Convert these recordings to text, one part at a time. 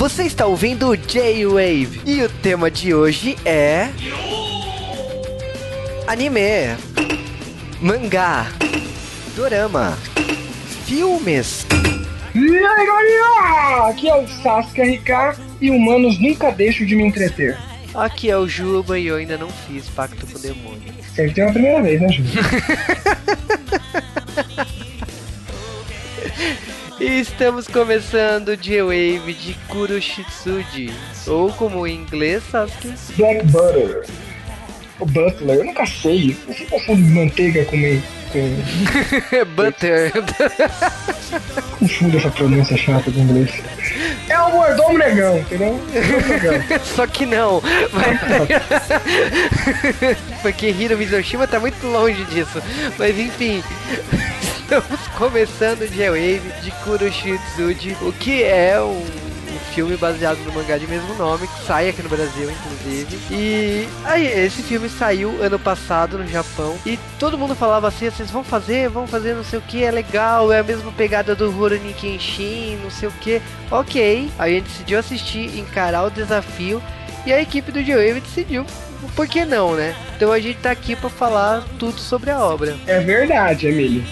Você está ouvindo J-Wave e o tema de hoje é. Anime, mangá, dorama, filmes. E aí galera, aqui é o Sasuke RK e humanos nunca deixam de me entreter. Aqui é o Juba e eu ainda não fiz pacto com o demônio. Acertei uma primeira vez, né, Juba? estamos começando o J-Wave de Kuroshitsuji, ou como em inglês, Sasuke. Black Butter. O Butler, eu nunca sei. Eu sempre confundo manteiga com. Com... Butter. Confundo essa pronúncia chata do inglês. É o mordomo negão, entendeu? Só que não. Mas... Porque Hiro Mizoshima tá muito longe disso. Mas enfim. Estamos começando o J-Wave de Kuroshitsuji, o que é um, filme baseado no mangá de mesmo nome, que sai aqui no Brasil, inclusive. E aí, esse filme saiu ano passado no Japão, e todo mundo falava assim, vocês vão fazer, vão fazer não sei o que, é legal, é a mesma pegada do Rurouni Kenshin, não sei o que. Ok, aí a gente decidiu assistir, encarar o desafio, e a equipe do J-Wave decidiu por que não, né? Então a gente tá aqui para falar tudo sobre a obra. É verdade, Emílio.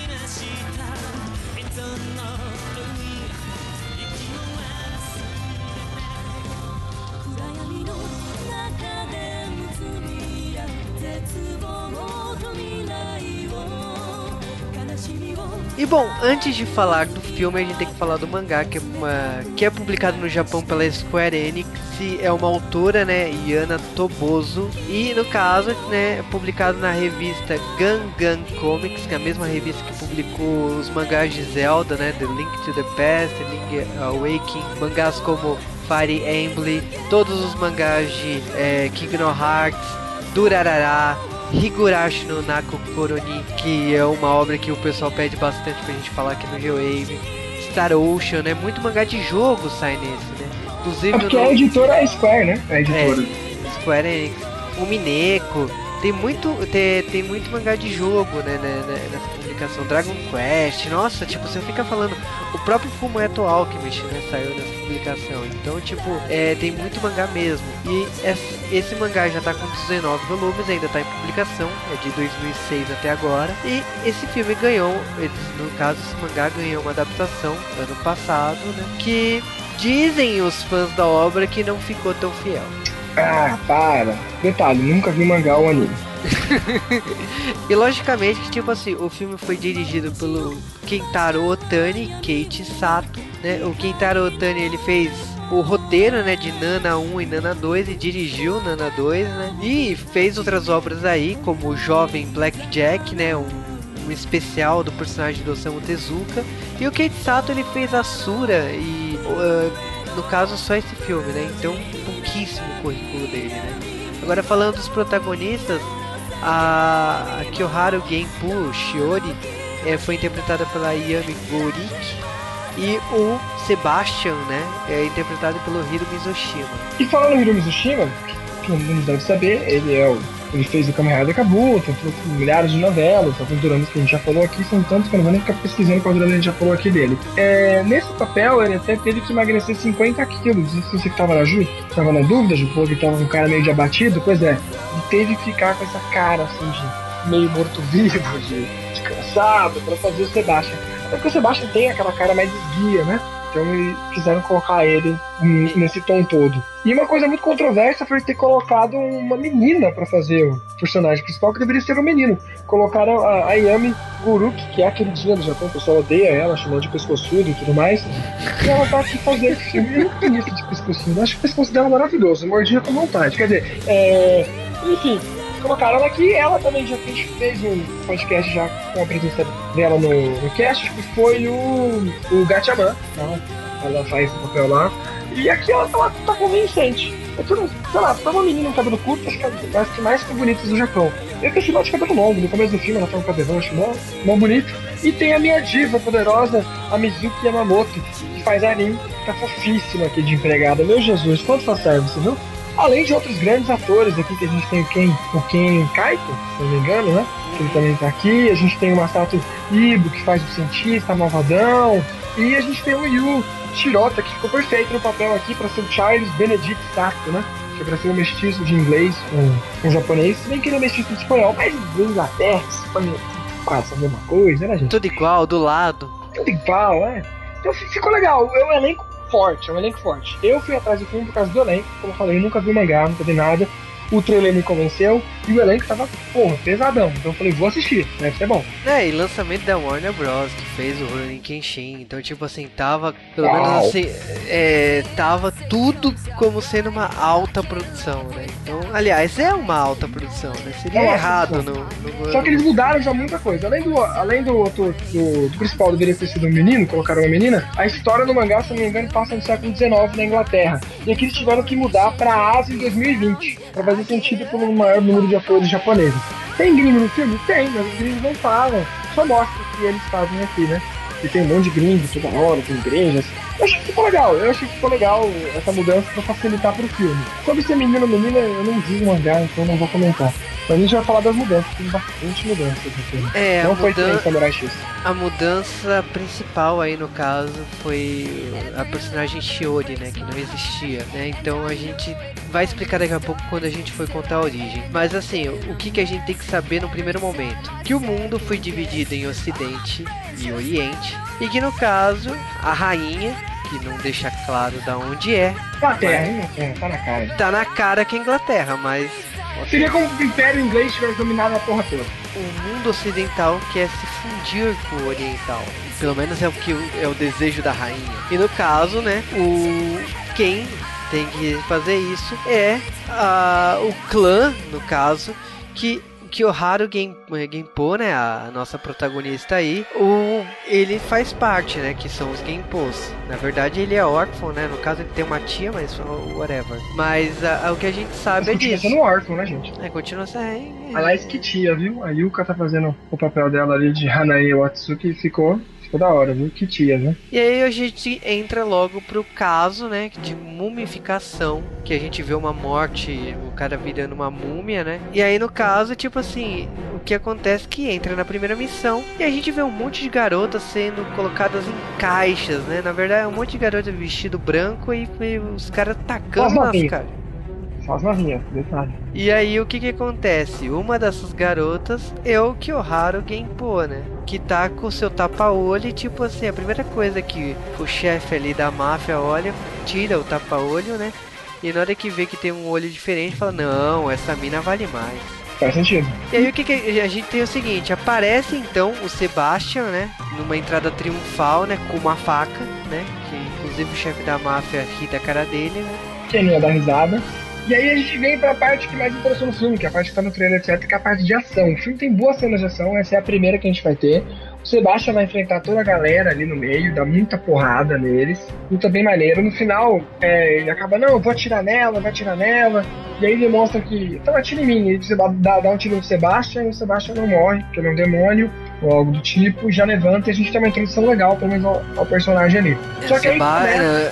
Bom, antes de falar do filme, a gente tem que falar do mangá, que é, uma, que é publicado no Japão pela Square Enix, é uma autora, né, Yana Toboso, e no caso, né, é publicado na revista Gangan Comics, que é a mesma revista que publicou os mangás de Zelda, né, The Link to the Past, The Link Awakening, mangás como Fire Emblem, todos os mangás de é, Kingdom Hearts, Durarara, Higurashi no Nako Koroni, que é uma obra que o pessoal pede bastante pra gente falar aqui no G-Wave. Star Ocean, né? Muito mangá de jogo sai nesse, né? Inclusive. É porque a editora é Square, né? A editora. É, Square Enix. O Mineco. Tem muito, tem, tem muito mangá de jogo, né, né, né, nessa Dragon Quest, nossa, tipo, você fica falando. O próprio Fullmetal Alchemist, né, saiu nessa publicação. Então, tipo, é, tem muito mangá mesmo. E esse, esse mangá já tá com 19 volumes, ainda tá em publicação, é de 2006 até agora. E esse filme ganhou, no caso, esse mangá ganhou uma adaptação ano passado, né, que dizem os fãs da obra que não ficou tão fiel. Ah, para. Detalhe, nunca vi mangá ou anime. e logicamente que tipo assim, o filme foi dirigido pelo Kentaro Otani, Kate Sato, né? O Kentaro Otani ele fez o roteiro, né, de Nana 1 e Nana 2 e dirigiu Nana 2, né? E fez outras obras aí, como o Jovem Blackjack, né, um, um especial do personagem do Osamu Tezuka. E o Kate Sato ele fez a Sura e uh, no caso só esse filme, né? Então pouquíssimo currículo dele, né? Agora falando dos protagonistas, a Kyoharu Genpu Shiori é, foi interpretada pela Yami Gorik e o Sebastian, né, é interpretado pelo Hiro Mizoshima. E falando no Hiro Mizoshima, todo mundo deve saber, ele é o ele fez o Kamen Rider Kabuto, milhares de novelas, alguns dramas que a gente já falou aqui, são tantos que eu não vou nem ficar pesquisando qual drama a gente já falou aqui dele. É, nesse papel, ele até teve que emagrecer 50 quilos. Não sei se você que tava na Ju, tava na dúvida, Ju, que tava com um cara meio de abatido, pois é, ele teve que ficar com essa cara assim de meio morto-vivo, de, de, cansado, para fazer o Sebastian. Até porque o Sebastian tem aquela cara mais esguia, né? Então quiseram colocar ele nesse tom todo. E uma coisa muito controversa foi ter colocado uma menina para fazer o personagem principal, que deveria ser um menino. Colocaram a Ayami Guruki, que é a queridinha do Japão, o pessoal odeia ela, chamando de pescoçudo e tudo mais. E ela tá aqui fazendo filme. Nunca conheço de pescoçudo, acho que o pescoço dela é maravilhoso, mordia com vontade. Quer dizer, é... enfim, colocaram ela aqui. Ela também já fez, fez um podcast já com a presença dela no, no cast, que foi o, o Gatchaman. Tá? Ela faz o papel lá. E aqui ela tá, tá convincente. É tudo, sei lá, pra uma menina com cabelo curto, acho que é das que mais bonitas do Japão. Eu que ela de cabelo longo, no começo do filme ela tá com cabelão, acho mó, mó bonito. E tem a minha diva poderosa, a Mizuki Yamamoto, que faz a Rin, tá fofíssima aqui de empregada. Meu Jesus, quanto fanservice, viu? Além de outros grandes atores aqui, que a gente tem o Ken, o Ken Kaito, se não me engano, né? que ele também tá aqui. A gente tem o Masato Ibo, que faz o cientista, malvadão. E a gente tem o Yu Shirota, que ficou perfeito no papel aqui para ser o Charles Benedict Sato, né? Que é pra ser um mestiço de inglês com, com japonês, bem que ele é mestiço de espanhol, mas Inglaterra, Espanha, quase a mesma coisa, né, gente? Tudo igual, do lado. Tudo igual, é. Então ficou legal. É um elenco forte, é um elenco forte. Eu fui atrás do filme por causa do elenco, como eu falei, eu nunca vi o mangá, nunca vi nada o trailer me convenceu e o elenco tava, porra, pesadão. Então eu falei, vou assistir, deve ser bom. É, e lançamento da Warner Bros. que fez o Rurouni Kenshin. Então, tipo assim, tava, pelo Uau. menos assim, é, tava tudo como sendo uma alta produção, né? Então, aliás, é uma alta produção, né? Seria é errado no, no, Só que eles mudaram já muita coisa. Além do, além do, do, do, do principal deveria ter sido um menino, colocaram uma menina, a história no mangá, se não me engano, passa no século XIX na Inglaterra. E aqui eles tiveram que mudar pra Ásia em 2020, pra fazer sentido pelo maior número de atores japoneses. Tem gringo no filme? Tem, mas os gringos não falam. Só mostra o que eles fazem aqui, né? E tem um monte de gringo toda hora, tem igrejas. Eu achei que ficou legal, eu achei que ficou legal essa mudança pra facilitar pro filme. Sobre ser menino ou menina, eu não vi o mangá, então não vou comentar. Mas a gente vai falar das mudanças, tem bastante mudança no filme. É, não foi mudan... Samurai X. A mudança principal aí no caso foi a personagem Shiori, né? Que não existia, né? Então a gente vai explicar daqui a pouco quando a gente for contar a origem. Mas assim, o que, que a gente tem que saber no primeiro momento? Que o mundo foi dividido em Ocidente e Oriente. E que no caso, a rainha que não deixa claro da onde é. Inglaterra, Inglaterra, tá na cara. Tá na cara que é Inglaterra, mas. Seria como se o Império Inglês tivesse dominado a porra toda. O mundo ocidental quer se fundir com o oriental. Pelo menos é o que é o desejo da rainha. E no caso, né, o quem tem que fazer isso é a, o clã, no caso, que Kiyoharu Game, Genpo, né, a nossa protagonista aí, o, ele faz parte, né, que são os Genpos. Na verdade, ele é órfão, né, no caso ele tem uma tia, mas whatever. Mas a, a, o que a gente sabe é continua disso. sendo órfão, né, gente? É, continua sendo... Aliás, que tia, viu? A Yuka tá fazendo o papel dela ali de Hanae Watsuki e ficou Ficou da hora, viu? Que tia, né? E aí a gente entra logo pro caso, né? De mumificação. Que a gente vê uma morte, o cara virando uma múmia, né? E aí no caso, tipo assim, o que acontece é que entra na primeira missão e a gente vê um monte de garotas sendo colocadas em caixas, né? Na verdade, é um monte de garota vestido branco e, e os caras tacando nas caixas. Só as novinhas, detalhe. E aí o que que acontece? Uma dessas garotas é o Kyoharu Genpo, né? Que tá com seu tapa-olho e tipo assim, a primeira coisa que o chefe ali da máfia olha, tira o tapa-olho, né? E na hora que vê que tem um olho diferente, fala, não, essa mina vale mais. Faz sentido. E aí o que, que, a gente tem é o seguinte, aparece então o Sebastian, né? Numa entrada triunfal, né? Com uma faca, né? Que inclusive o chefe da máfia ri da cara dele, né? Quem não ia dar risada? E aí a gente vem pra parte que mais interessou no filme, que é a parte que tá no trailer, etc., que é a parte de ação. O filme tem boas cenas de ação, essa é a primeira que a gente vai ter. O Sebastian vai enfrentar toda a galera ali no meio, dá muita porrada neles. Luta bem maneiro. No final, é, ele acaba, não, vou atirar nela, vai atirar nela. E aí ele mostra que, então atira em mim. Ele dá, dá um tiro no Sebastian e o Sebastian não morre, porque ele é um demônio ou algo do tipo, já levanta e a gente tem uma introdução legal, pelo menos ao, ao personagem ali. É, Só que aí, né?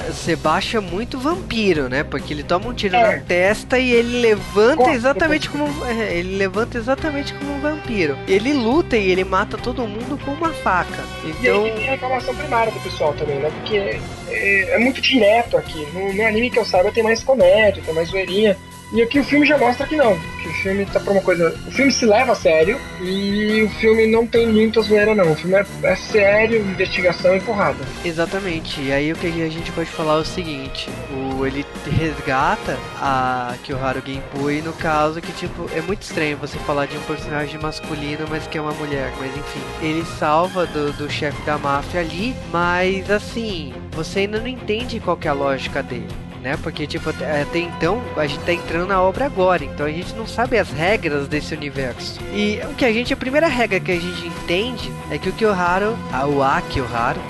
É muito vampiro, né? Porque ele toma um tiro é. na testa e ele levanta Corta, exatamente como é, ele levanta exatamente como um vampiro. Ele luta e ele mata todo mundo com uma faca. Então... E aí tem a reclamação primária do pessoal também, né? Porque é, é muito direto aqui. No, no anime que eu saiba tem mais comédia, tem mais zoeirinha. E aqui o filme já mostra que não, que o filme tá pra uma coisa. O filme se leva a sério e o filme não tem muita zoeira, não. O filme é, é sério, investigação e porrada. Exatamente. E aí o que a gente pode falar é o seguinte: o, ele resgata a Kyoharu Genpui, no caso que, tipo, é muito estranho você falar de um personagem masculino, mas que é uma mulher. Mas enfim, ele salva do, do chefe da máfia ali, mas assim, você ainda não entende qual é a lógica dele né? Porque, tipo, até então a gente tá entrando na obra agora, então a gente não sabe as regras desse universo. E o que a gente, a primeira regra que a gente entende é que o Kyoharu, a, o A Kyoharu,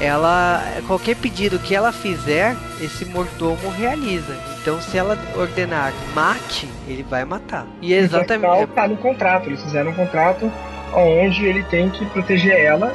ela, qualquer pedido que ela fizer, esse mordomo realiza. Então, se ela ordenar mate, ele vai matar. E é exatamente. Tá no contrato, eles fizeram um contrato onde ele tem que proteger ela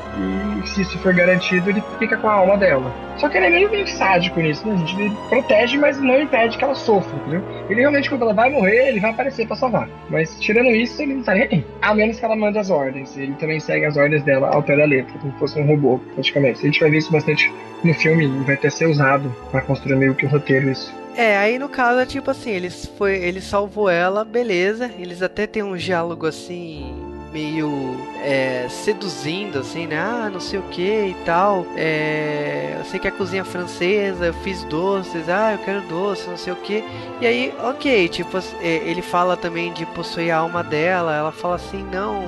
e se isso for garantido, ele fica com a alma dela. Só que ele é meio, meio sádico nisso, né? Gente ele protege, mas não impede que ela sofra, entendeu? Ele realmente, quando ela vai morrer, ele vai aparecer pra salvar. Mas tirando isso, ele não tá nem aí. A menos que ela mande as ordens. Ele também segue as ordens dela ao pé da letra, como se fosse um robô, praticamente. A gente vai ver isso bastante no filme vai até ser usado para construir meio que o roteiro isso. É, aí no caso é tipo assim, eles foi, ele salvou ela, beleza. Eles até tem um diálogo assim meio é, seduzindo, assim, né? Ah, não sei o que e tal. É, eu sei que é cozinha francesa, eu fiz doces, ah, eu quero doce, não sei o que. E aí, ok, tipo, é, ele fala também de possuir a alma dela. Ela fala assim, não,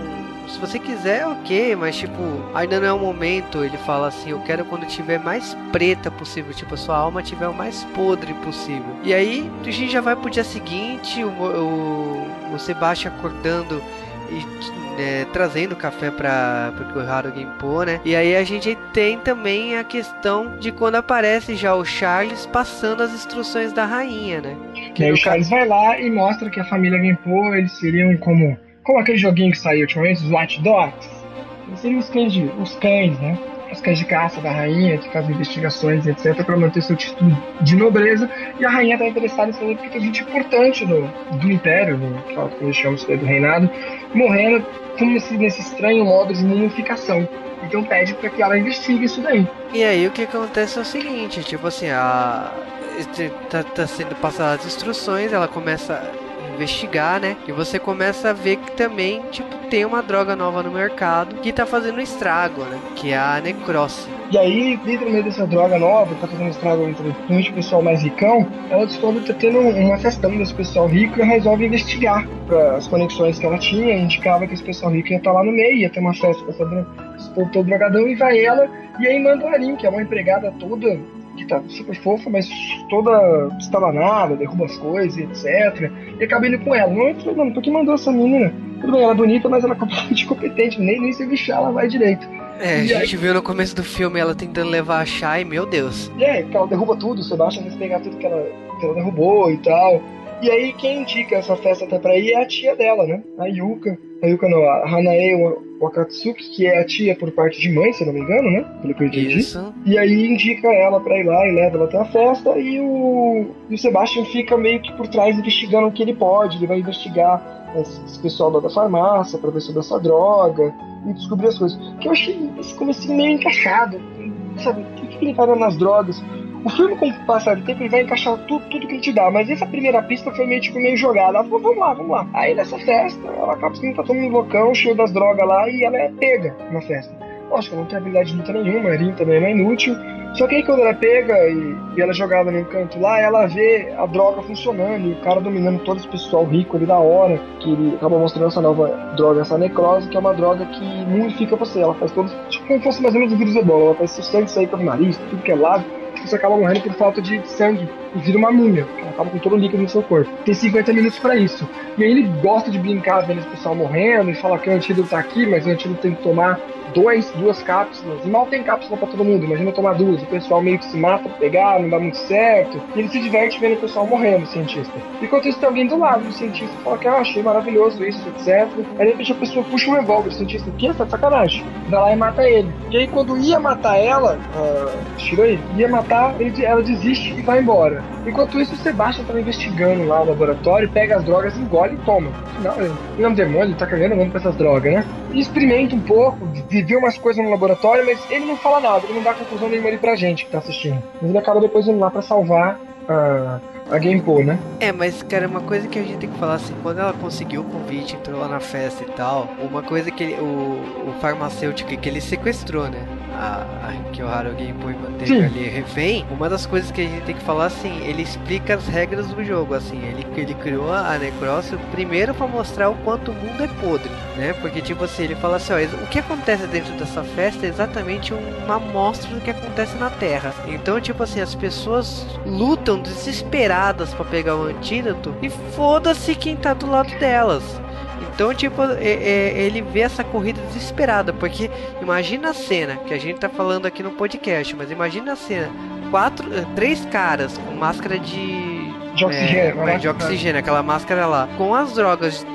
se você quiser, ok, mas tipo, ainda não é o momento. Ele fala assim: eu quero quando tiver mais preta possível, tipo, a sua alma tiver o mais podre possível. E aí, a gente já vai pro dia seguinte, o, o, o Sebastian acordando e é, trazendo café para o Haru Genpo, né? E aí a gente tem também a questão de quando aparece já o Charles passando as instruções da rainha, né? Que aí o Charles ca... vai lá e mostra que a família Genpo, eles seriam como como aquele joguinho que saiu ultimamente, os Watch Dogs. Eles seriam os cães, de, os cães, né? Os cães de caça da rainha, que fazem investigações, etc., para manter seu título de nobreza. E a rainha está interessada em saber porque tem gente importante do, do império, no, que eles chamam do reinado, morrendo como se nesse estranho modo de mumificação. Então pede para que ela investigue isso daí. E aí o que acontece é o seguinte, tipo assim, a tá, tá sendo passadas as instruções, ela começa investigar, né? E você começa a ver que também, tipo, tem uma droga nova no mercado que tá fazendo estrago, né? Que é a necrose. E aí, dentro meio dessa droga nova, que tá fazendo estrago entre o pessoal mais ricão, ela descobre que tá tendo uma festão desse pessoal rico e resolve investigar as conexões que ela tinha, indicava que esse pessoal rico ia estar tá lá no meio, ia ter uma festa com esse povo todo drogadão, e vai ela, e aí manda o Arim, que é uma empregada toda que tá super fofa, mas toda estabanada, derruba as coisas, etc. E acaba indo com ela. Não é mano, por que mandou essa menina? Tudo bem, ela é bonita, mas ela é completamente competente, nem, nem se bichar ela vai direito. É, a gente viu no começo do filme ela tentando levar a Shai, meu Deus. É, ela derruba tudo, o Sebastian vai pegar tudo que ela, que ela derrubou e tal. E aí quem indica essa festa até pra ir é a tia dela, né? A Yuka. A Yuka não, a Hanae Wakatsuki, que é a tia por parte de mãe, se não me engano, né? Pelo que eu entendi. Isso. E aí indica ela pra ir lá e leva ela até a festa e o, e o Sebastian fica meio que por trás investigando o que ele pode. Ele vai investigar esse pessoal da farmácia pra ver sobre essa droga e descobrir as coisas. Que eu achei esse começo meio encaixado. Sabe, o que ele vai nas drogas? O filme, com o passar do tempo, ele vai encaixar tudo, tudo que ele te dá. Mas essa primeira pista foi meio tipo meio jogada. Ela falou, vamos lá, vamos lá. Aí nessa festa, ela acaba sendo tá todo mundo loucão, cheio das drogas lá, e ela é pega na festa. Lógico, ela não tem habilidade de luta nenhuma, a Rin também é inútil. Só que aí quando ela pega e, e ela é jogada num canto lá, ela vê a droga funcionando e o cara dominando todo esse pessoal rico ali da hora, que ele acaba mostrando essa nova droga, essa necrose, que é uma droga que mumifica você. Ela faz todo. Tipo como fosse mais ou menos o vírus ebola, ela faz seu sangue sair pelo nariz, tudo que é lado você acaba morrendo por falta de sangue e vira uma múmia. Ela acaba com todo o líquido no seu corpo. Tem 50 minutos para isso. E aí ele gosta de brincar vendo esse pessoal morrendo e fala que o antídoto tá aqui, mas o antídoto tem que tomar dois, duas cápsulas. E mal tem cápsula para todo mundo, imagina tomar duas. O pessoal meio que se mata pra pegar, não dá muito certo. E ele se diverte vendo o pessoal morrendo, o cientista. Enquanto isso, tem alguém do lado do cientista fala que ah, achei maravilhoso isso, etc. Aí de repente a pessoa puxa um revólver, o cientista, o que? Tá de sacanagem. Vai lá e mata ele. E aí quando ia matar ela, uh, tirou ele, ia matar, ele, ela desiste e vai embora. Enquanto isso, o Sebastian tava investigando lá no laboratório, pega as drogas, engole e toma. Não, ele é um demônio, ele tá cagando pra essas drogas, né? E experimenta um pouco, vê umas coisas no laboratório, mas ele não fala nada, ele não dá conclusão nenhuma ali pra gente que tá assistindo. Mas ele acaba depois indo lá pra salvar a, a Gamepol, né? É, mas cara, uma coisa que a gente tem que falar assim, quando ela conseguiu o convite, entrou lá na festa e tal, uma coisa que ele, o, o farmacêutico que ele sequestrou, né? A, a que o Haru Gamepol manteve Sim. ali refém, uma das coisas que a gente tem que falar assim, ele explica as regras do jogo, assim, ele, ele criou a Necross primeiro para mostrar o quanto o mundo é podre, né? Porque tipo assim, ele fala assim, ó, o que acontece dentro dessa festa é exatamente uma amostra do que acontece na Terra. Então, tipo assim, as pessoas lutam desesperadas para pegar o antídoto e foda-se quem tá do lado delas. Então, tipo, é, é, ele vê essa corrida desesperada, porque imagina a cena que a gente tá falando aqui no podcast, mas imagina a cena: quatro, eh, três caras com máscara de de oxigênio, é, de oxigênio, aquela máscara lá, com as drogas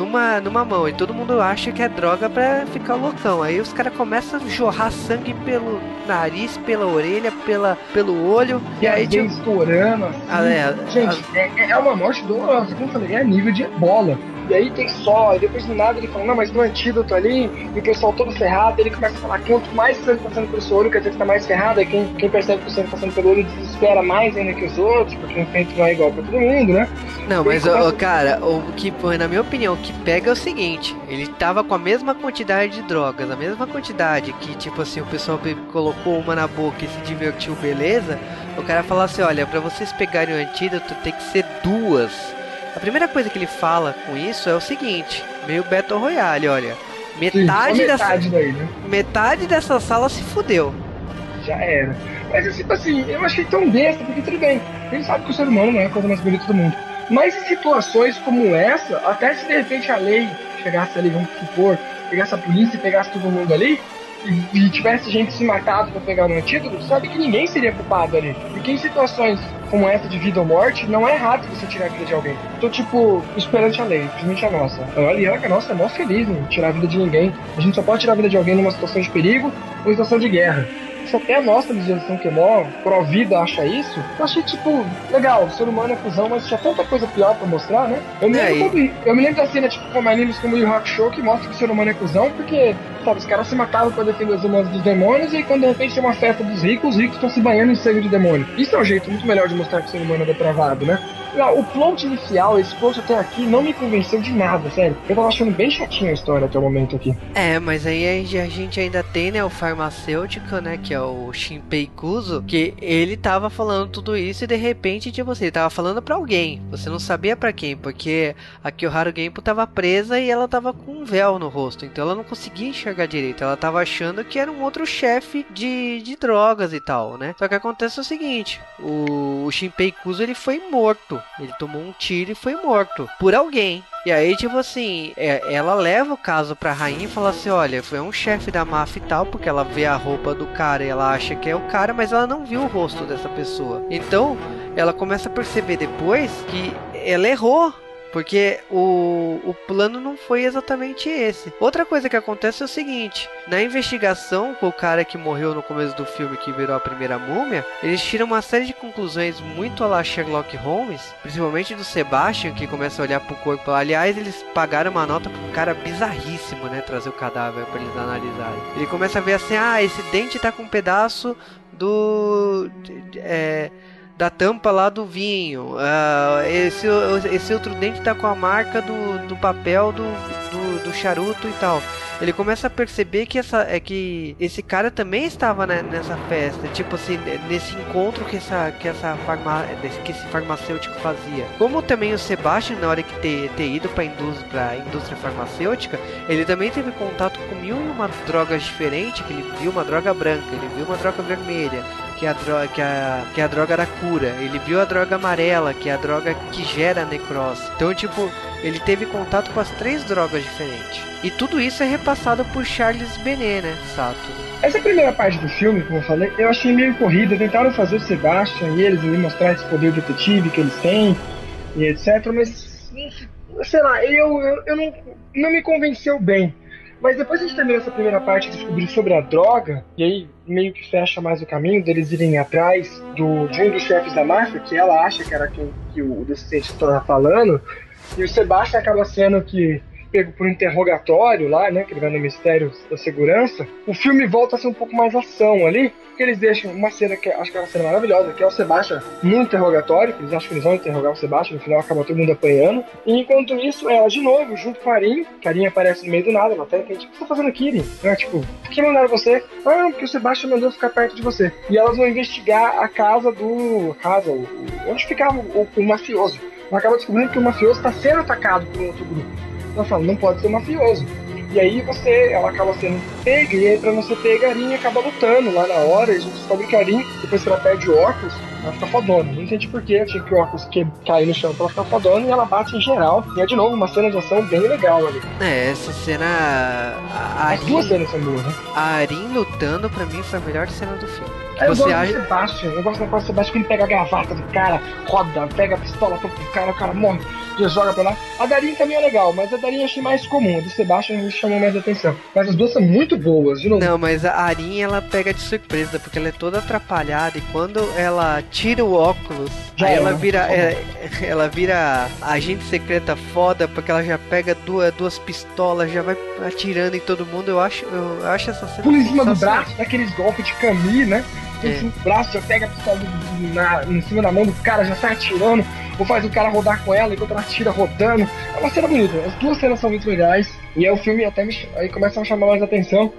numa, numa mão e todo mundo acha que é droga pra ficar loucão. Aí os caras começam a jorrar sangue pelo nariz, pela orelha, pela, pelo olho. E, aí, tipo, estourando. Assim. Ah, é, Gente, a... é, é uma morte dolorosa, como eu falei, é nível de ebola. E aí tem só, e depois do nada ele fala, não, mas no antídoto ali, e o pessoal todo ferrado, ele começa a falar, quanto mais sangue passando pelo seu olho, quer dizer que tá mais ferrado, aí quem, quem percebe que o sangue passando pelo olho desespera mais ainda que os outros, porque o efeito não é igual pra todo mundo, né? Não, mas, começa... cara, o que, na minha opinião, o que pega é o seguinte, ele tava com a mesma quantidade de drogas, a mesma quantidade que, tipo assim, o pessoal colocou uma na boca e se divertiu, beleza, o cara fala assim, olha, para vocês pegarem o antídoto tem que ser duas a primeira coisa que ele fala com isso é o seguinte, meio Battle Royale, olha. Metade, Sim, dessa metade daí, né? metade dessa sala se fudeu. Já era. Mas tipo assim, eu achei tão besta, porque tudo bem. Ele sabe que o ser humano não é a coisa mais bonita do mundo. Mas em situações como essa, até se de repente a lei chegasse ali, vamos supor, pegasse a polícia e pegasse todo mundo ali, e, tivesse gente se matado para pegar um antídoto, sabe que ninguém seria culpado ali. Porque em situações como essa de vida ou morte, não é errado você tirar a vida de alguém. Tô, tipo, esperante a lei, principalmente a nossa. Olha, ela que a nossa é mó feliz em tirar a vida de ninguém. A gente só pode tirar a vida de alguém numa situação de perigo ou situação de guerra se até a nossa legislação que é mó pró-vida acha isso, eu achei, tipo, legal, o ser humano é cuzão, mas tinha tanta coisa pior pra mostrar, né? Eu me lembro, quando, eu me lembro da cena, tipo, como animes como o Yu Hakusho, que mostra que o ser humano é cuzão, porque, sabe, os caras se matavam pra defender os humanos dos demônios, e quando de repente tem uma festa dos ricos, os ricos estão se banhando em sangue de demônio. Isso é um jeito muito melhor de mostrar que o ser humano é depravado, né? O plot inicial, esse plot até aqui, não me convenceu de nada, sério. Eu tava achando bem chatinha a história até o momento aqui. É, mas aí a gente ainda tem, né, o farmacêutico, né, que é o Shinpei Kuzo, que ele tava falando tudo isso e de repente, tipo assim, ele tava falando para alguém. Você não sabia para quem, porque a Kyoharu Genpo tava presa e ela tava com um véu no rosto, então ela não conseguia enxergar direito. Ela tava achando que era um outro chefe de, de drogas e tal, né? Só que acontece o seguinte, o, o Shinpei Kuzo ele foi morto ele tomou um tiro e foi morto por alguém. E aí, tipo assim, é, ela leva o caso pra rainha e fala assim: olha, foi um chefe da máfia e tal, porque ela vê a roupa do cara e ela acha que é o cara, mas ela não viu o rosto dessa pessoa. Então, ela começa a perceber depois que ela errou porque o, o plano não foi exatamente esse. Outra coisa que acontece é o seguinte: na investigação com o cara que morreu no começo do filme, que virou a primeira múmia, eles tiram uma série de conclusões muito a lá Sherlock Holmes, principalmente do Sebastian, que começa a olhar pro corpo. Aliás, eles pagaram uma nota pro cara bizarríssimo, né? Trazer o cadáver para eles analisarem. Ele começa a ver assim: ah, esse dente tá com um pedaço do. É, da tampa lá do vinho. Uh, esse, esse outro dente tá com a marca do, do papel do, do, do charuto e tal ele começa a perceber que essa é que esse cara também estava né, nessa festa, tipo assim, nesse encontro que essa que essa farma, que esse farmacêutico fazia. Como também o Sebastian na hora que ter, ter ido para indústria, indústria farmacêutica, ele também teve contato com mil e uma drogas diferentes, que ele viu uma droga branca, ele viu uma droga vermelha, que a droga que a, que a droga da cura. Ele viu a droga amarela, que é a droga que gera necrose. Então, tipo, ele teve contato com as três drogas diferentes. E tudo isso é repassado por Charles Benet, né, Sato? Essa primeira parte do filme, como eu falei, eu achei meio corrida. Tentaram fazer o Sebastian e eles ali mostrar esse poder detetive que eles têm e etc. Mas, sei lá, eu, eu, eu não, não me convenceu bem. Mas depois a gente termina essa primeira parte de descobrir sobre a droga, e aí meio que fecha mais o caminho deles irem atrás do, de um dos chefes da máfia, que ela acha que era quem que o deficiente estava falando, e o Sebastian acaba sendo que pego por interrogatório lá, né? Que ele vai no mistério da segurança. O filme volta a ser um pouco mais ação ali, porque eles deixam uma cena que acho que é uma cena maravilhosa, que é o Sebastian no interrogatório, que eles acham que eles vão interrogar o Sebastian, no final acaba todo mundo apanhando. E enquanto isso, ela de novo, junto com a Arin, que a Arin aparece no meio do nada, ela até que, tipo, o que você tá fazendo aqui, Arin? É, tipo, por que mandaram você? Ah, porque o Sebastian mandou ficar perto de você. E elas vão investigar a casa do. A casa, onde ficava o, o, o mafioso acaba descobrindo que o mafioso está sendo atacado por um outro grupo. Ela fala, não pode ser mafioso. E aí você, ela acaba sendo pega, e aí pra não ser pega, a Arin acaba lutando lá na hora, e a gente descobre que a Arin, depois que ela perde o óculos, ela fica fodona. Não entendi porquê, achei que o óculos que cair no chão pra ela ficar fodona e ela bate em geral. E é de novo uma cena de ação bem legal ali. É, essa cena. A As duas cenas são boas, né? A Arin lutando pra mim foi a melhor cena do filme. eu Você gosto acha... do Sebastian, eu gosto do Sebastian que ele pega a gravata do cara, roda, pega a pistola pro cara, o cara morre joga pra lá. A Darin também é legal, mas a Darin eu achei mais comum. A do Sebastian me chamou mais atenção. Mas as duas são muito boas, de novo. Não, mas a Arin ela pega de surpresa, porque ela é toda atrapalhada e quando ela tira o óculos, já aí é, ela vira. É, ela vira agente secreta foda, porque ela já pega duas, duas pistolas, já vai atirando em todo mundo. Eu acho, eu acho essa cena. Pula em cima do braço, daqueles golpes de Camille, né? é. o braço, já pega a pistola na, em cima da mão do cara, já sai atirando, ou faz o cara rodar com ela enquanto ela tira rodando. É uma cena bonita, as duas cenas são muito legais, e aí o filme até me, aí começa a chamar mais atenção.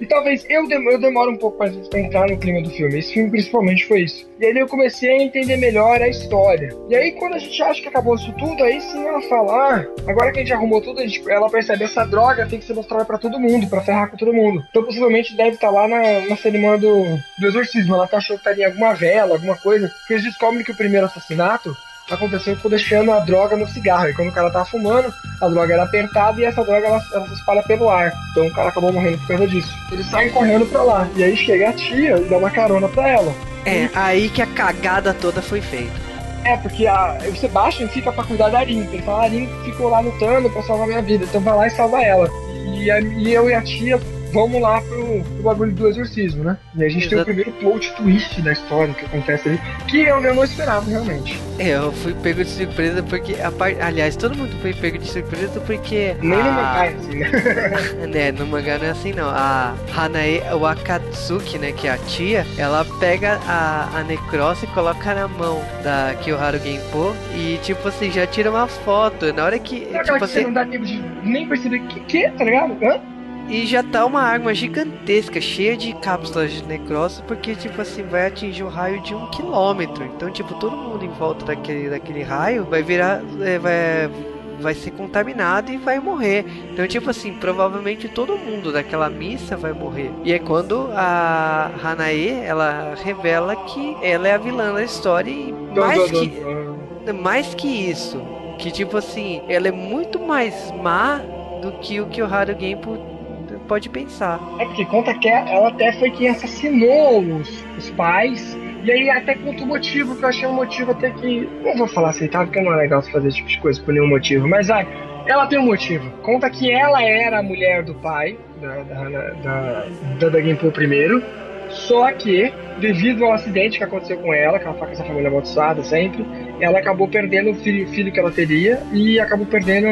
E talvez eu, demore um pouco pra entrar no clima do filme. Esse filme principalmente foi isso. E aí eu comecei a entender melhor a história. E aí quando a gente acha que acabou isso tudo, aí sim ela fala: ah, agora que a gente arrumou tudo, gente, ela percebe essa droga tem que ser mostrada para todo mundo, para ferrar com todo mundo. Então possivelmente deve estar tá lá na, na cerimônia do, do exorcismo. Ela tá achando que estaria em alguma vela, alguma coisa. Porque eles descobrem que o primeiro assassinato aconteceu por deixando a droga no cigarro. E quando o cara tava fumando, a droga era apertada e essa droga ela, ela se espalha pelo ar. Então o cara acabou morrendo por causa disso. Eles saem correndo pra lá. E aí chega a tia e dá uma carona pra ela. É, e... aí que a cagada toda foi feita. É, porque a, o Sebastian fica pra cuidar da Arin. Ele fala, a Arin ficou lá lutando pra salvar minha vida, então vai lá e salva ela. E, a, e eu e a tia vamos lá pro, pro bagulho do exorcismo, né? E a gente Exato. tem o primeiro plot twist da história que acontece ali, que eu, eu não esperava realmente. É, eu fui pego de surpresa porque a parte. Aliás, todo mundo foi pego de surpresa porque. Nem a... no mangá é assim, né? né, no mangá não é assim não. A Hanae Wakatsuki, né, que é a tia, ela pega a, a e coloca na mão da Kiyoharu Genpo e, tipo assim, já tira uma foto. Na hora que. Não, tipo, assim, não dá tempo de nem perceber que, que, tá ligado? Hã? E já tá uma arma gigantesca, cheia de cápsulas de necrose, porque, tipo assim, vai atingir um raio de um quilômetro. Então, tipo, todo mundo em volta daquele, daquele raio vai virar. É, vai, vai ser contaminado e vai morrer. Então, tipo assim, provavelmente todo mundo daquela missa vai morrer. E é quando a Hanae, ela revela que ela é a vilã da história e mais que, mais que isso, que tipo assim, ela é muito mais má do que o que o Haru Genpo pode pensar. É porque conta que ela até foi quem assassinou os, os pais. E aí até conta o motivo, que eu achei um motivo até que. Não vou falar aceitável, porque não é legal fazer esse tipo de coisa por nenhum motivo. Mas vai, ela tem um motivo. Conta que ela era a mulher do pai, da, da, da, da, primeiro. Só que, devido ao acidente que aconteceu com ela, que ela tá com essa família amaldiçoada sempre, ela acabou perdendo o filho, filho que ela teria e acabou perdendo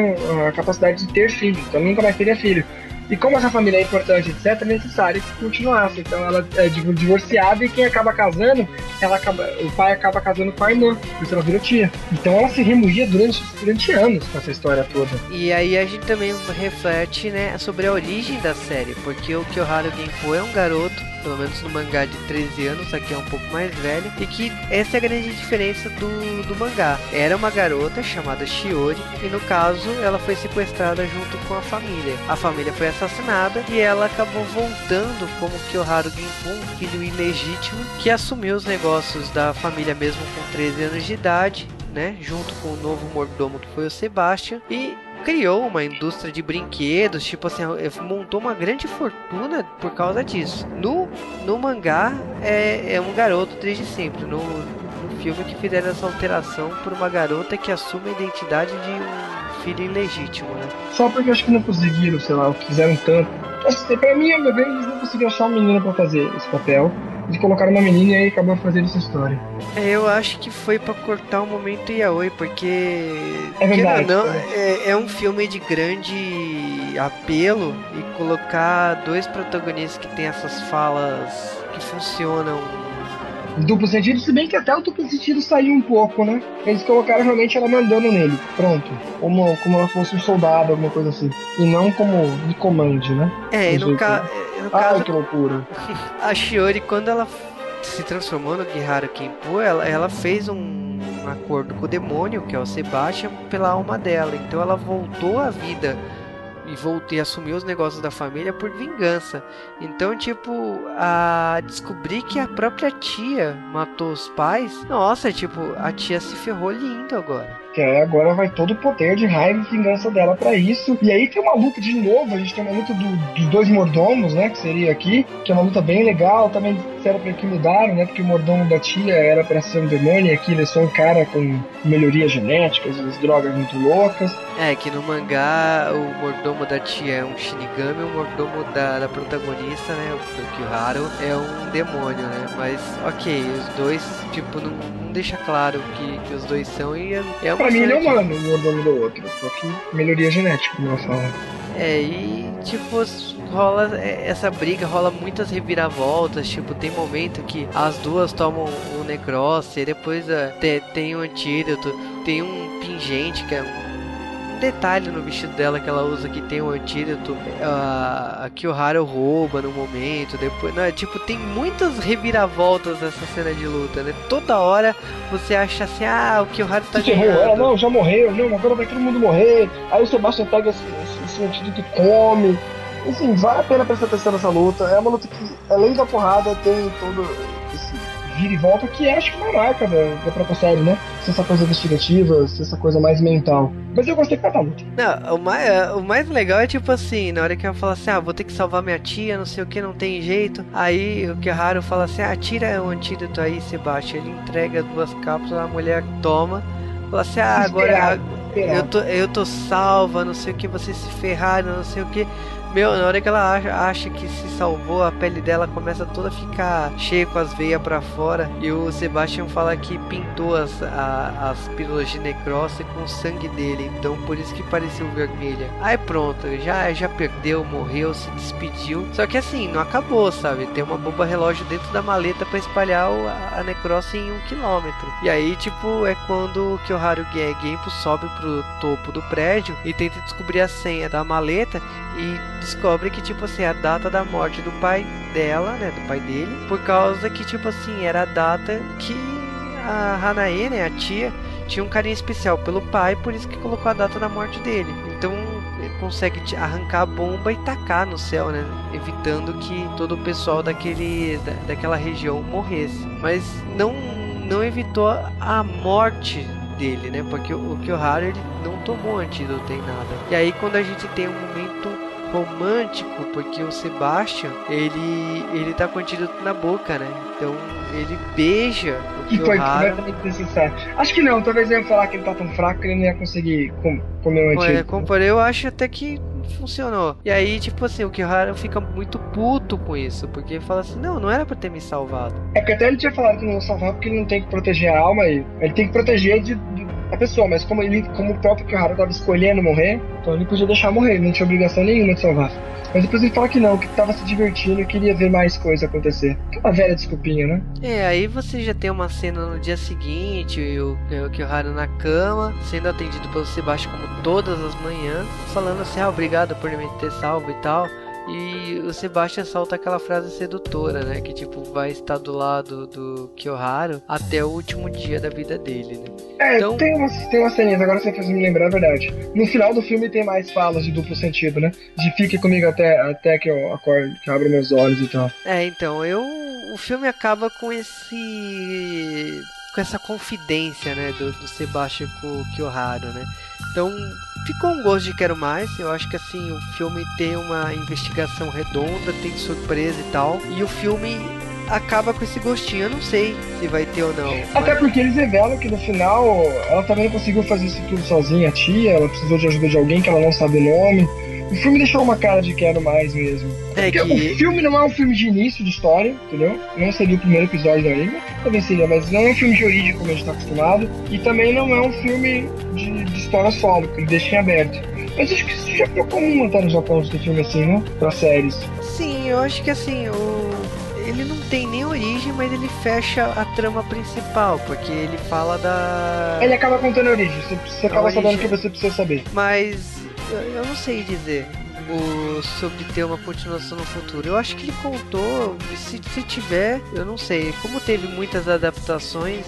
a capacidade de ter filho. Então nunca mais teria filho. E como essa família é importante, etc., é necessário que continuasse. Então ela é divorciada e quem acaba casando, ela acaba, o pai acaba casando com a irmã, por isso ela virou tia. Então ela se remoía durante, durante anos com essa história toda. E aí a gente também reflete né, sobre a origem da série, porque o Kyoharu Genpo é um garoto pelo menos no mangá de 13 anos, aqui é um pouco mais velho, e que essa é a grande diferença do, do mangá. Era uma garota chamada Shiori, e no caso ela foi sequestrada junto com a família. A família foi assassinada e ela acabou voltando como Kyoharu Ginpun, filho ilegítimo, que assumiu os negócios da família mesmo com 13 anos de idade, né, junto com o novo mordomo que foi o Sebastian, e criou uma indústria de brinquedos, tipo assim, montou uma grande fortuna por causa disso. No, no mangá é, é um garoto desde sempre. No, no filme que fizeram essa alteração por uma garota que assume a identidade de um filho ilegítimo, né? Só porque acho que não conseguiram, sei lá, quiseram tanto. Pra mim, a meu eles não conseguiram achar uma menina pra fazer esse papel de colocar uma menina e aí acabou fazendo essa história. É, eu acho que foi para cortar o momento yaoi, porque é verdade, não, é, é um filme de grande apelo e colocar dois protagonistas que tem essas falas que funcionam duplo sentido, se bem que até o duplo sentido saiu um pouco, né? Eles colocaram realmente ela mandando nele, pronto. Como, como ela fosse um soldado, alguma coisa assim. E não como de comande, né? É, e no, ca no ah, caso. que loucura. A Shiori, quando ela se transformou no Giharu Kenpo, ela, ela fez um, um acordo com o demônio, que é o Sebastian, pela alma dela. Então ela voltou à vida e voltei a assumir os negócios da família por vingança. Então, tipo, a descobrir que a própria tia matou os pais, nossa, tipo, a tia se ferrou lindo agora. Que agora vai todo o poder de raiva e vingança dela para isso. E aí tem uma luta de novo, a gente tem uma luta do, dos dois mordomos, né? Que seria aqui, que é uma luta bem legal. Também era para que mudaram, né? Porque o mordomo da tia era para ser um demônio e aqui ele é só um cara com melhorias genéticas, as drogas muito loucas. É, que no mangá o mordomo da tia é um Shinigami, o mordomo da, da protagonista, né? O Kiharo, é um demônio, né? Mas ok, os dois, tipo, não deixa claro que, que os dois são e é, é Pra mim ele é humano, o mordomo do outro, só que melhoria genética, como ela fala. É, e tipo, rola essa briga, rola muitas reviravoltas, tipo, tem momento que as duas tomam o e depois uh, te, tem um antídoto, tem um pingente que é um detalhe no vestido dela que ela usa que tem um antídoto uh, que o Haru rouba no momento depois né? tipo tem muitas reviravoltas nessa cena de luta né toda hora você acha assim ah o que o Haru tá que ganhando ela, não já morreu não agora vai todo mundo morrer aí o Sebastian pega esse, esse, esse antídoto e come enfim, vale a pena prestar atenção nessa luta. É uma luta que, além da porrada, tem todo vira e volta que é, acho que uma marca da, da própria série, né? Se essa coisa investigativa, se essa coisa mais mental. Mas eu gostei pra luta. Não, o mais, é, o mais legal é tipo assim, na hora que ela fala assim, ah, vou ter que salvar minha tia, não sei o que, não tem jeito. Aí o que é raro fala assim, ah, tira o antídoto aí, Sebastião. Ele entrega duas cápsulas, a mulher toma. Fala assim, ah, agora eu tô, eu tô salva, não sei o que, vocês se ferraram, não sei o que. Meu, na hora que ela acha, acha, que se salvou, a pele dela começa toda a ficar cheia com as veias para fora. E o Sebastian fala que pintou as, a, as pílulas de necrose com o sangue dele. Então por isso que pareceu vermelha. Aí pronto, já, já perdeu, morreu, se despediu. Só que assim, não acabou, sabe? Tem uma bomba relógio dentro da maleta para espalhar o, a, a necrose em um quilômetro. E aí, tipo, é quando o Kyoharu Genpo sobe pro topo do prédio e tenta descobrir a senha da maleta e descobre que, tipo assim, a data da morte do pai dela, né, do pai dele, por causa que, tipo assim, era a data que a Hanae, né, a tia, tinha um carinho especial pelo pai, por isso que colocou a data da morte dele. Então, ele consegue arrancar a bomba e tacar no céu, né, evitando que todo o pessoal daquele, da, daquela região morresse. Mas não, não evitou a morte dele, né, porque o, o Kyoharu, ele não tomou antídoto nem nada. E aí, quando a gente tem um momento romântico, porque o Sebastian, ele ele tá com o na boca, né? Então ele beija o que foi completamente necessário. Acho que não, talvez eu ia falar que ele tá tão fraco que ele não ia conseguir com, comer o antídoto. É, comparei, eu acho até que funcionou. E aí, tipo assim, o Kihara fica muito puto com isso, porque ele fala assim, não, não era pra ter me salvado. É que até ele tinha falado que não ia salvar porque ele não tem que proteger a alma, ele tem que proteger de a pessoa, mas como ele, como o próprio Kihara estava escolhendo morrer, então ele podia deixar morrer, não tinha obrigação nenhuma de salvar. Mas depois ele fala que não, que estava se divertindo e queria ver mais coisa acontecer. Que é uma velha desculpinha, né? É, aí você já tem uma cena no dia seguinte, o, o na cama, sendo atendido pelo Sebastião como todas as manhãs, falando assim, ah, obrigado por me ter salvo e tal. E o Sebastian solta aquela frase sedutora, né? Que tipo, vai estar do lado do Kyoharu até o último dia da vida dele, né? É, então... tem, umas, tem umas ceninhas, agora você fez me lembrar a verdade. No final do filme tem mais falas de duplo sentido, né? De fique comigo até, até que eu acorde, que eu abro meus olhos e tal. É, então, eu. O filme acaba com esse. com essa confidência, né? Do, do Sebastian com o Kyoharu, né? Então, ficou um gosto de quero mais. Eu acho que assim, o filme tem uma investigação redonda, tem surpresa e tal. E o filme acaba com esse gostinho. Eu não sei se vai ter ou não. Até mas... porque eles revelam que no final ela também não conseguiu fazer isso tudo sozinha, a tia. Ela precisou de ajuda de alguém que ela não sabe o nome. O filme deixou uma cara de quero mais mesmo. É que... O filme não é um filme de início de história, entendeu? Não seria o primeiro episódio do anime, também seria, mas não é um filme de origem como a gente tá acostumado. E também não é um filme de, de história solo, que ele deixa em aberto. Mas acho que isso já foi comum até no Japão ter filme assim, né? Pra séries. Sim, eu acho que assim, o ele não tem nem origem, mas ele fecha a trama principal, porque ele fala da. Ele acaba contando a origem, você, você acaba sabendo o que você precisa saber. Mas eu não sei dizer o, sobre ter uma continuação no futuro. Eu acho que ele contou, se, se tiver, eu não sei. Como teve muitas adaptações,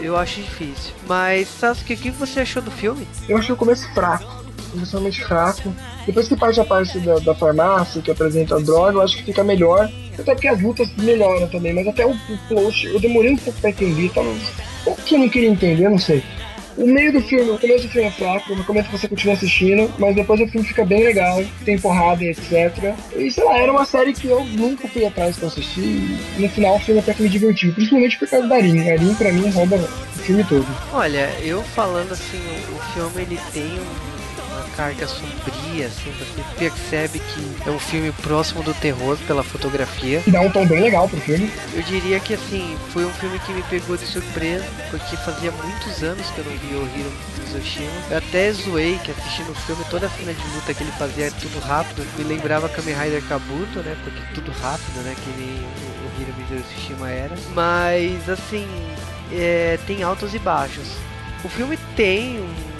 eu acho difícil. Mas, Sasuke, o que você achou do filme? Eu achei o começo fraco, inicialmente fraco. Depois que parte a parte da, da farmácia, que apresenta a droga, eu acho que fica melhor. Até porque as lutas melhoram também, mas até o, o eu demorei um pouco pra entender, um pouco que eu não queria entender, não sei. O meio do filme, o começo do filme é fraco, no começo você continua assistindo, mas depois o filme fica bem legal, tem porrada e etc. E sei lá, era uma série que eu nunca fui atrás pra assistir, e no final o filme até que me divertiu, principalmente por causa da Arin. A Arin pra mim rouba o filme todo. Olha, eu falando assim, o, filme ele tem um carga sombria, assim, você percebe que é um filme próximo do terror pela fotografia. Dá um tom bem legal pro filme. Eu diria que assim, foi um filme que me pegou de surpresa, porque fazia muitos anos que eu não via o Hiro Mizoshima. Eu até zoei que assistindo o filme, toda a cena de luta que ele fazia tudo rápido, me lembrava Kamen Rider Kabuto, né? Porque tudo rápido, né? Que nem o, o Hiro Mizoshima era. Mas assim, é, tem altos e baixos. O filme tem um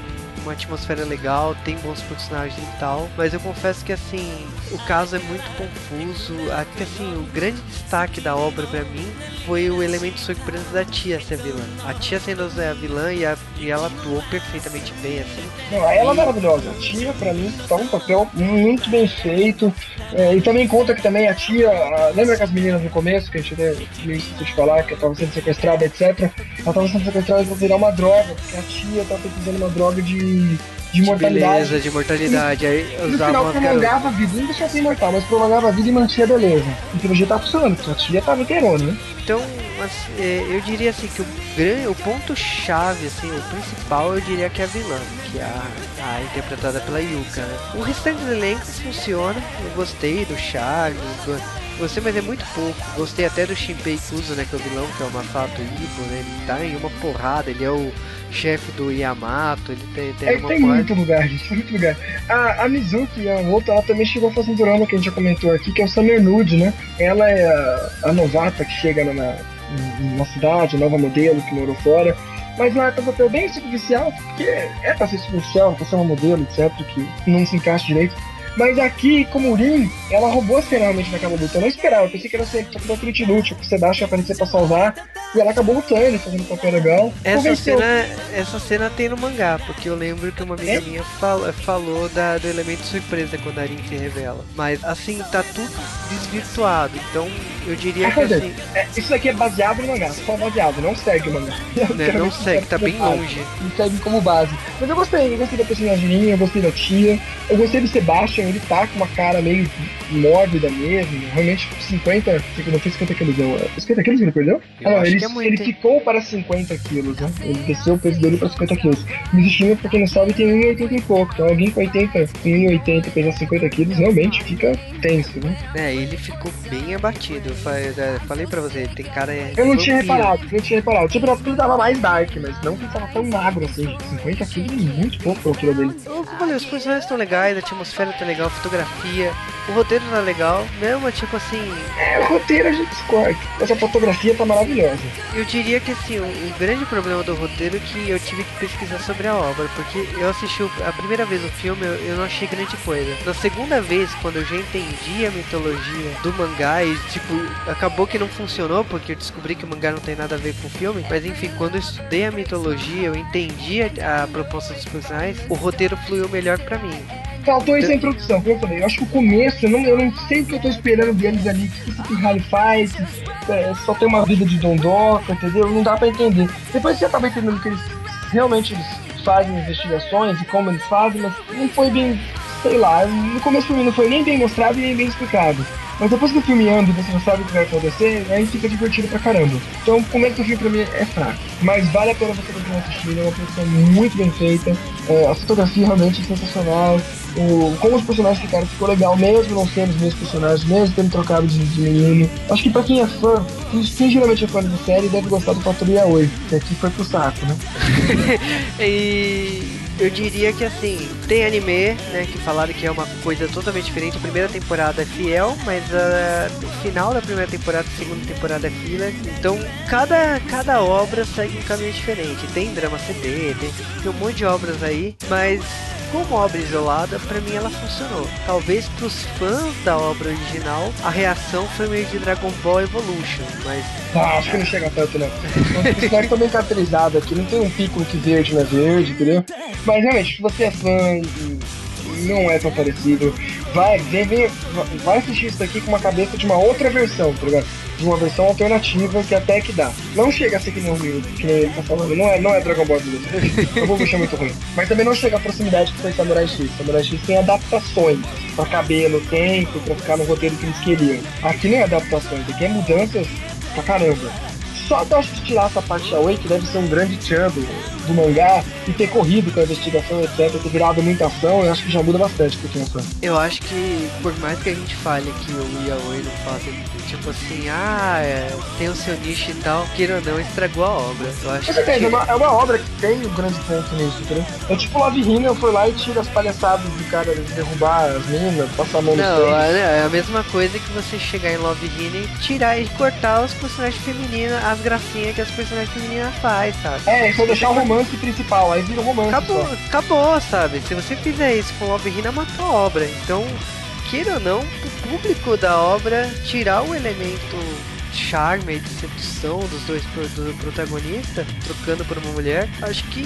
uma atmosfera legal, tem bons personagens e tal, mas eu confesso que assim, o caso é muito confuso. Até assim, o grande destaque da obra para mim foi o elemento surpresa da tia ser vilã. A tia sendo a vilã e, a, e ela atuou perfeitamente bem, assim. Não, ela é e... maravilhosa. A tia, pra mim, tá um papel muito bem feito. É, e também conta que também a tia. A, lembra que as meninas no começo, que a gente até me esqueceu de falar, que tava sendo sequestrada, etc. Ela tava sendo sequestrada pra virar uma droga, porque a tia tava precisando de uma droga de de mortalidade. Beleza, de mortalidade. Aí no final prolongava a vida, não deixava ser imortal, mas prolongava a vida e mantinha a beleza. E pelo jeito tá funcionando, porque a tia tava inteirona, né? Então, mas, é, eu diria assim que o, grande, o ponto-chave, assim, o principal, eu diria que é a vilã, que é a, a interpretada pela Yuka, né? O restante do elenco funciona, eu gostei do Charlie, Gostei, mas é muito pouco. Gostei até do Shinpei Kuzo, né? Que é o vilão, que é o Masato Ibo, né? Ele tá em uma porrada, ele é o chefe do Yamato, ele tem, tem é, uma tem muito lugar, gente, tem muito lugar. A, a Mizuki, a outra, ela também chegou a fazer um drama que a gente já comentou aqui, que é o Summer Nude, né? Ela é a, a novata que chega na, na cidade, nova modelo que morou fora. Mas lá um papel bem superficial, porque é pra ser superficial, pra ser uma modelo, etc., que não se encaixa direito. Mas aqui, como Rin, ela roubou a cena realmente naquela luta. Eu não esperava, eu pensei que era ser tipo Trinity inútil, que o Sebastião aparecer pra salvar. E ela acabou lutando, fazendo um papel legal. Essa cena, essa cena tem no mangá, porque eu lembro que uma amiga é? minha fal, falou da, do elemento surpresa quando a Rin se revela. Mas assim, tá tudo desvirtuado. Então eu diria ah, que assim. É, isso daqui é baseado no mangá, só baseado, não segue o mangá. Né, não segue, tá bem longe. Não segue como base. Mas eu gostei, eu gostei da personagem, eu gostei da tia, eu gostei do Sebastião ele tá com uma cara meio mórbida mesmo. Realmente, 50, não foi 50 quilos, não. 50 quilos que ele perdeu? ah, não, ele, é ele ficou para 50 quilos, né? Ele desceu o peso dele para 50 quilos. Mas o time, pra quem não sabe, tem 1,80 e pouco. Então alguém com 80, 1,80 pesar 50 quilos, realmente fica tenso, né? É, ele ficou bem abatido. Eu falei, falei pra você, tem cara. Eu não tinha reparado, não tinha reparado. Tinha reparado que ele tava mais dark, mas não que ele tava tão magro assim. 50 quilos é muito pouco pro quilo dele. Eu falei, os personagens estão legais, a atmosfera tá legal, a fotografia, o roteiro tá legal, mesmo tipo assim. É, o roteiro a gente discorda, mas a fotografia tá maravilhosa. Eu diria que assim, o, o, grande problema do roteiro é que eu tive que pesquisar sobre a obra, porque eu assisti a primeira vez o filme, eu, eu não achei grande coisa. Na segunda vez, quando eu já entendi a mitologia do mangá e tipo, acabou que não funcionou, porque eu descobri que o mangá não tem nada a ver com o filme, mas enfim, quando eu estudei a mitologia, eu entendi a, a proposta dos personagens, o roteiro fluiu melhor para mim. Faltou essa introdução, como eu falei. Eu acho que o começo, eu não, eu não sei o que eu tô esperando deles ali. O que esse Harry faz? É, só tem uma vida de dondoca, entendeu? Não dá pra entender. Depois você acaba entendendo que eles realmente eles fazem investigações e como eles fazem, mas não foi bem, sei lá. No começo do filme não foi nem bem mostrado e nem bem explicado. Mas depois que o filme anda e você já sabe o que vai acontecer, aí fica divertido pra caramba. Então o começo do filme pra mim é fraco. Mas vale a pena você continuar assistindo, é uma produção muito bem feita. É, a fotografia realmente é sensacional. O, como os personagens ficaram ficou legal, mesmo não sendo os mesmos personagens, mesmo tendo trocado de, de menino. Acho que pra quem é fã, quem geralmente é fã da série, deve gostar do Fator Yaoi, que aqui foi pro saco, né? e eu diria que assim, tem anime, né, que falaram que é uma coisa totalmente diferente. A primeira temporada é fiel, mas uh, o final da primeira temporada, a segunda temporada é filler. Então, cada, cada obra segue um caminho diferente. Tem drama CD, tem, tem um monte de obras aí, mas como obra isolada, para mim ela funcionou. Talvez para os fãs da obra original, a reação foi meio de Dragon Ball Evolution, mas. Ah, acho que não chega tanto, não. O personagem tá bem caracterizado aqui, não tem um pico que verde não é verde, entendeu? Mas realmente, se você é fã não é tão parecido. Vai, deve, vai assistir isso aqui com uma cabeça de uma outra versão, tá ligado? De uma versão alternativa que até que dá. Não chega a ser que nem o Rio, que nem ele tá falando, não é, não é Dragon Ball Z. Eu vou deixar muito ruim. Mas também não chega a proximidade que foi Samurai X. Samurai X tem adaptações pra caber no tempo, pra ficar no roteiro que eles queriam. Aqui nem é adaptações, aqui é mudanças pra caramba. Só eu acho que tirar essa parte away, que deve ser um grande tchan do, do mangá, e ter corrido com a investigação, etc., ter virado muita ação, eu acho que já muda bastante pro quem é fã. Eu acho que, por mais que a gente fale que o Yaoi não faça, tipo assim, ah, é, tem o seu nicho e tal, queira ou não, estragou a obra. Eu acho Com certeza, que... é uma, é uma obra que tem um grande ponto nisso, entendeu? É tipo Love Hina, eu fui lá e tira as palhaçadas do cara de derrubar as minas, passar a mão no Não, é é a mesma coisa que você chegar em Love Hina e tirar e cortar os personagens femininos, as gracinhas que as personagens femininas faz, sabe? É, só deixar o romance principal, aí vira um romance. Acabou, só. acabou, sabe? Se você fizer isso com Love Hina, matou a obra. Então, queira ou não, o público da obra tirar o elemento charme e sedução dos dois do protagonista, trocando por uma mulher, acho que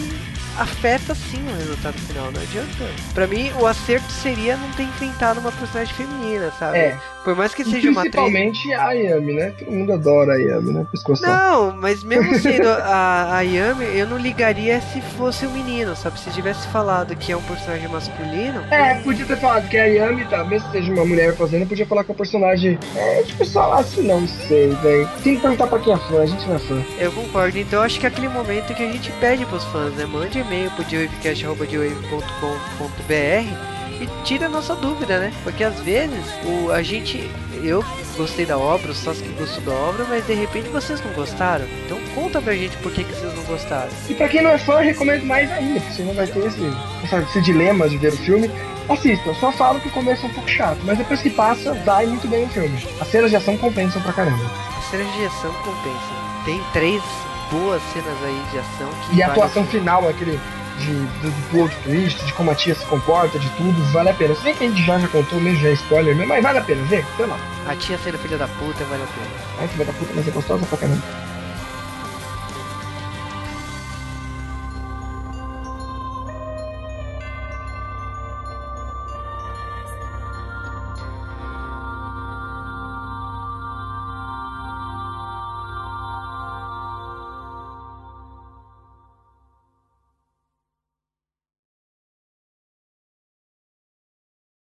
afeta sim o resultado final, não adianta. Pra mim, o acerto seria não ter inventado uma personagem feminina, sabe? É. Por mais que seja uma atriz. principalmente a Yami, né? Todo mundo adora a Yami, né? Pescoção. Não, mas mesmo sendo a, a Yami, eu não ligaria se fosse um menino, sabe? Se tivesse falado que é um personagem masculino. É, podia ter falado que a Yami, tá, mesmo que seja uma mulher fazendo, podia falar que é um personagem. É, tipo, só assim, não sei, velho. Tem que perguntar pra quem é fã, a gente não é fã. Eu concordo, então acho que é aquele momento que a gente pede pros fãs, né? Mande e-mail pro joewavecast.com.br e tira a nossa dúvida, né? Porque às vezes o, a gente. Eu gostei da obra, o Sasuke gostou da obra, mas de repente vocês não gostaram. Então conta pra gente por que, que vocês não gostaram. E pra quem não é fã, eu recomendo mais ainda, porque você não vai ter esse, esse, esse dilema de ver o filme. Assista, só falo que o começo é um pouco chato, mas depois que passa, vai muito bem o filme. As cenas de ação compensam pra caramba. As cenas de ação compensam. Tem três boas cenas aí de ação que. E a atuação final, aquele de, do, do plot twist, de como a tia se comporta, de tudo, vale a pena. Se bem que a gente já, já contou, mesmo já é spoiler, mesmo, mas vale a pena, vê, sei lá. A tia sendo filha da puta vale a pena. Ai, vai da puta, mas é gostosa pra caramba.